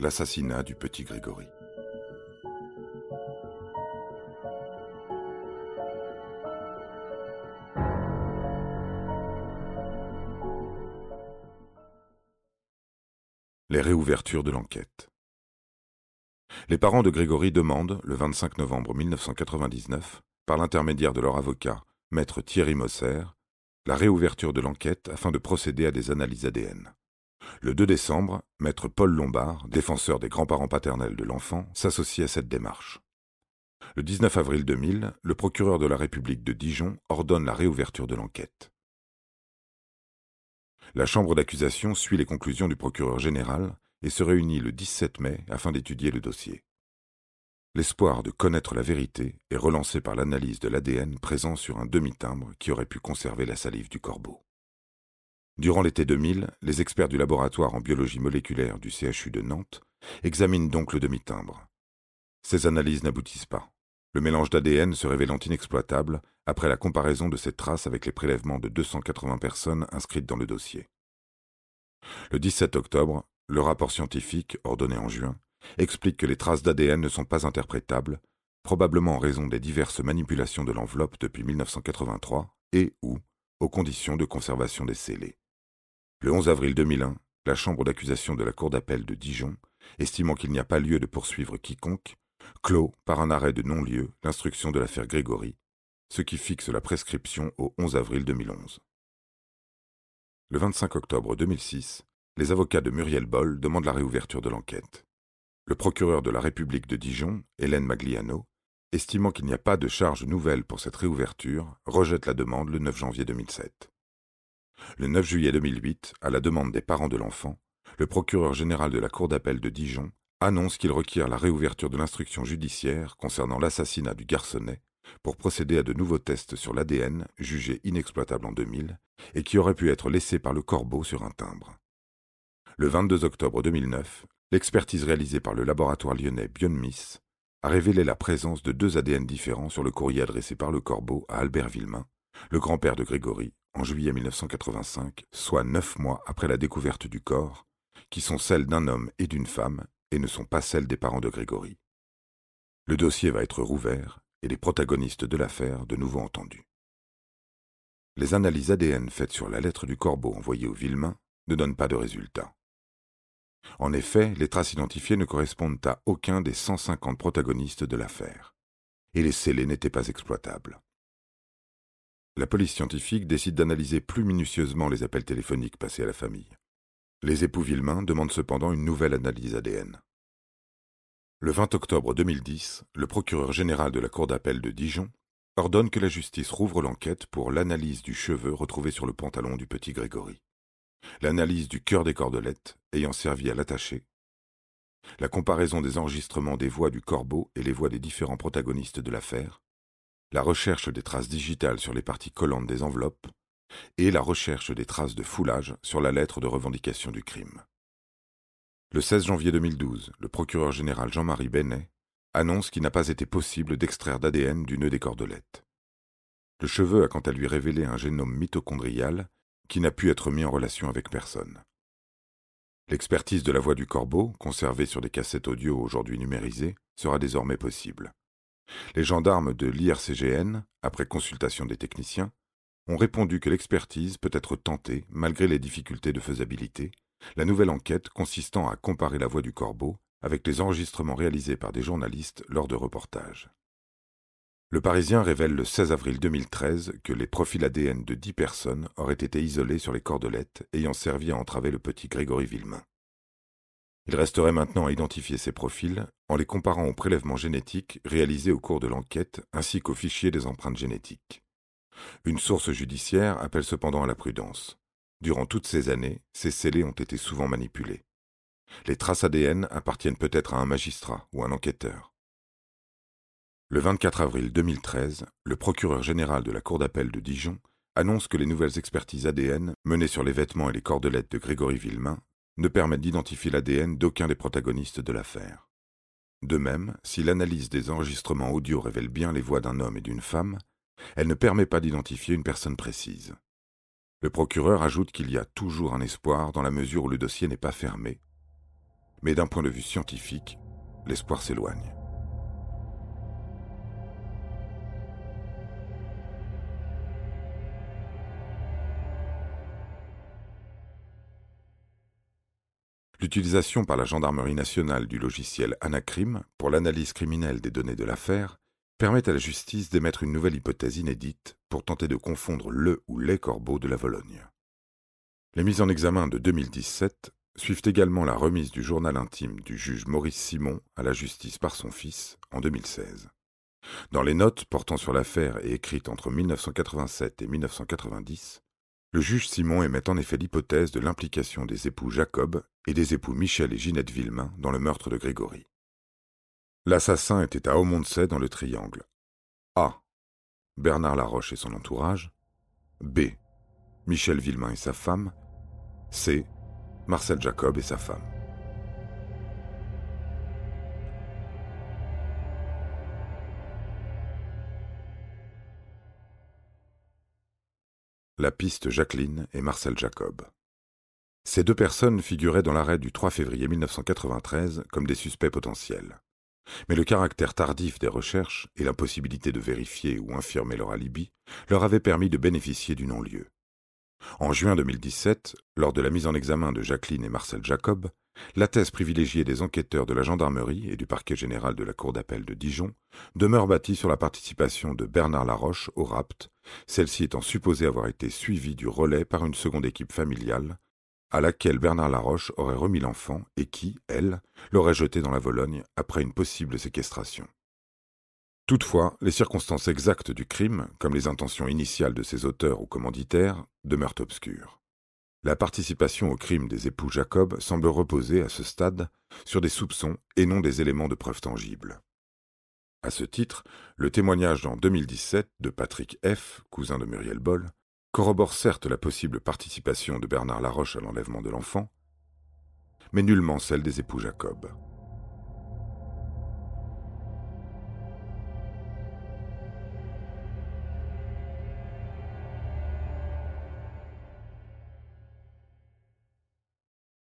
l'assassinat du petit Grégory. Les réouvertures de l'enquête. Les parents de Grégory demandent, le 25 novembre 1999, par l'intermédiaire de leur avocat, maître Thierry Mosser, la réouverture de l'enquête afin de procéder à des analyses ADN. Le 2 décembre, maître Paul Lombard, défenseur des grands-parents paternels de l'enfant, s'associe à cette démarche. Le 19 avril 2000, le procureur de la République de Dijon ordonne la réouverture de l'enquête. La chambre d'accusation suit les conclusions du procureur général et se réunit le 17 mai afin d'étudier le dossier. L'espoir de connaître la vérité est relancé par l'analyse de l'ADN présent sur un demi-timbre qui aurait pu conserver la salive du corbeau. Durant l'été 2000, les experts du laboratoire en biologie moléculaire du CHU de Nantes examinent donc le demi-timbre. Ces analyses n'aboutissent pas, le mélange d'ADN se révélant inexploitable après la comparaison de ces traces avec les prélèvements de 280 personnes inscrites dans le dossier. Le 17 octobre, le rapport scientifique, ordonné en juin, explique que les traces d'ADN ne sont pas interprétables, probablement en raison des diverses manipulations de l'enveloppe depuis 1983 et ou aux conditions de conservation des scellés. Le 11 avril 2001, la chambre d'accusation de la Cour d'appel de Dijon, estimant qu'il n'y a pas lieu de poursuivre quiconque, clôt par un arrêt de non-lieu l'instruction de l'affaire Grégory, ce qui fixe la prescription au 11 avril 2011. Le 25 octobre 2006, les avocats de Muriel Boll demandent la réouverture de l'enquête. Le procureur de la République de Dijon, Hélène Magliano, estimant qu'il n'y a pas de charge nouvelle pour cette réouverture, rejette la demande le 9 janvier 2007. Le 9 juillet 2008, à la demande des parents de l'enfant, le procureur général de la Cour d'appel de Dijon annonce qu'il requiert la réouverture de l'instruction judiciaire concernant l'assassinat du garçonnet pour procéder à de nouveaux tests sur l'ADN jugé inexploitable en 2000 et qui aurait pu être laissé par le corbeau sur un timbre. Le 22 octobre 2009, L'expertise réalisée par le laboratoire lyonnais Bionmis a révélé la présence de deux ADN différents sur le courrier adressé par le corbeau à Albert Villemain, le grand-père de Grégory, en juillet 1985, soit neuf mois après la découverte du corps, qui sont celles d'un homme et d'une femme et ne sont pas celles des parents de Grégory. Le dossier va être rouvert et les protagonistes de l'affaire de nouveau entendus. Les analyses ADN faites sur la lettre du corbeau envoyée au Villemain ne donnent pas de résultats. En effet, les traces identifiées ne correspondent à aucun des 150 protagonistes de l'affaire. Et les scellés n'étaient pas exploitables. La police scientifique décide d'analyser plus minutieusement les appels téléphoniques passés à la famille. Les époux Villemain demandent cependant une nouvelle analyse ADN. Le 20 octobre 2010, le procureur général de la Cour d'appel de Dijon ordonne que la justice rouvre l'enquête pour l'analyse du cheveu retrouvé sur le pantalon du petit Grégory l'analyse du cœur des cordelettes ayant servi à l'attacher, la comparaison des enregistrements des voix du corbeau et les voix des différents protagonistes de l'affaire, la recherche des traces digitales sur les parties collantes des enveloppes, et la recherche des traces de foulage sur la lettre de revendication du crime. Le 16 janvier 2012, le procureur général Jean-Marie Benet annonce qu'il n'a pas été possible d'extraire d'ADN du nœud des cordelettes. Le cheveu a quant à lui révélé un génome mitochondrial qui n'a pu être mis en relation avec personne. L'expertise de la voix du corbeau, conservée sur des cassettes audio aujourd'hui numérisées, sera désormais possible. Les gendarmes de l'IRCGN, après consultation des techniciens, ont répondu que l'expertise peut être tentée malgré les difficultés de faisabilité, la nouvelle enquête consistant à comparer la voix du corbeau avec les enregistrements réalisés par des journalistes lors de reportages. Le Parisien révèle le 16 avril 2013 que les profils ADN de dix personnes auraient été isolés sur les cordelettes ayant servi à entraver le petit Grégory Villemain. Il resterait maintenant à identifier ces profils en les comparant aux prélèvements génétiques réalisés au cours de l'enquête ainsi qu'aux fichiers des empreintes génétiques. Une source judiciaire appelle cependant à la prudence. Durant toutes ces années, ces scellés ont été souvent manipulés. Les traces ADN appartiennent peut-être à un magistrat ou un enquêteur. Le 24 avril 2013, le procureur général de la Cour d'appel de Dijon annonce que les nouvelles expertises ADN menées sur les vêtements et les cordelettes de Grégory Villemain ne permettent d'identifier l'ADN d'aucun des protagonistes de l'affaire. De même, si l'analyse des enregistrements audio révèle bien les voix d'un homme et d'une femme, elle ne permet pas d'identifier une personne précise. Le procureur ajoute qu'il y a toujours un espoir dans la mesure où le dossier n'est pas fermé. Mais d'un point de vue scientifique, l'espoir s'éloigne. L'utilisation par la gendarmerie nationale du logiciel Anacrim pour l'analyse criminelle des données de l'affaire permet à la justice d'émettre une nouvelle hypothèse inédite pour tenter de confondre le ou les corbeaux de la Vologne. Les mises en examen de 2017 suivent également la remise du journal intime du juge Maurice Simon à la justice par son fils en 2016. Dans les notes portant sur l'affaire et écrites entre 1987 et 1990, le juge Simon émet en effet l'hypothèse de l'implication des époux Jacob et des époux Michel et Ginette Villemain dans le meurtre de Grégory. L'assassin était à Aumont-de-Sey dans le triangle. A. Bernard Laroche et son entourage. B. Michel Villemain et sa femme. C. Marcel Jacob et sa femme. La piste Jacqueline et Marcel Jacob. Ces deux personnes figuraient dans l'arrêt du 3 février 1993 comme des suspects potentiels. Mais le caractère tardif des recherches et l'impossibilité de vérifier ou infirmer leur alibi leur avaient permis de bénéficier du non-lieu. En juin 2017, lors de la mise en examen de Jacqueline et Marcel Jacob, la thèse privilégiée des enquêteurs de la gendarmerie et du parquet général de la Cour d'appel de Dijon demeure bâtie sur la participation de Bernard Laroche au rapt, celle-ci étant supposée avoir été suivie du relais par une seconde équipe familiale, à laquelle Bernard Laroche aurait remis l'enfant et qui, elle, l'aurait jeté dans la Vologne après une possible séquestration. Toutefois, les circonstances exactes du crime, comme les intentions initiales de ses auteurs ou commanditaires, demeurent obscures. La participation au crime des époux Jacob semble reposer, à ce stade, sur des soupçons et non des éléments de preuve tangibles. À ce titre, le témoignage en 2017 de Patrick F., cousin de Muriel Boll, corrobore certes la possible participation de Bernard Laroche à l'enlèvement de l'enfant, mais nullement celle des époux Jacob.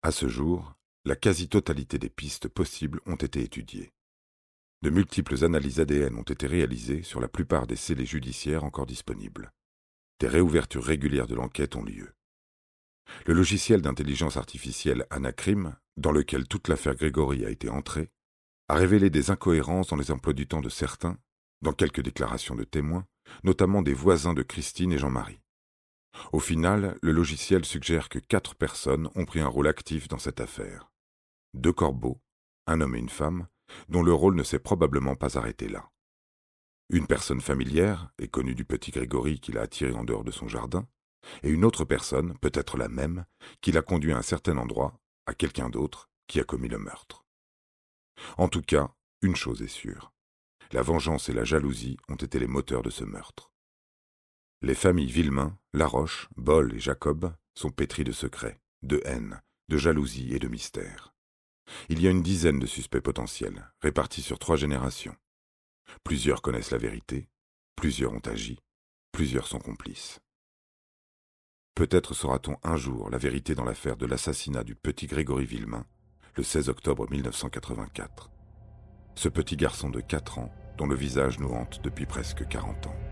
À ce jour, la quasi-totalité des pistes possibles ont été étudiées. De multiples analyses ADN ont été réalisées sur la plupart des scellés judiciaires encore disponibles. Des réouvertures régulières de l'enquête ont lieu. Le logiciel d'intelligence artificielle Anacrim, dans lequel toute l'affaire Grégory a été entrée, a révélé des incohérences dans les emplois du temps de certains, dans quelques déclarations de témoins, notamment des voisins de Christine et Jean-Marie. Au final, le logiciel suggère que quatre personnes ont pris un rôle actif dans cette affaire. Deux corbeaux, un homme et une femme, dont le rôle ne s'est probablement pas arrêté là. Une personne familière et connue du petit Grégory qui l'a attiré en dehors de son jardin, et une autre personne, peut-être la même, qui l'a conduit à un certain endroit, à quelqu'un d'autre, qui a commis le meurtre. En tout cas, une chose est sûre. La vengeance et la jalousie ont été les moteurs de ce meurtre. Les familles Villemain, Laroche, Boll et Jacob sont pétries de secrets, de haine, de jalousie et de mystère. Il y a une dizaine de suspects potentiels, répartis sur trois générations. Plusieurs connaissent la vérité, plusieurs ont agi, plusieurs sont complices. Peut-être saura-t-on un jour la vérité dans l'affaire de l'assassinat du petit Grégory Villemain, le 16 octobre 1984. Ce petit garçon de 4 ans, dont le visage nous hante depuis presque 40 ans.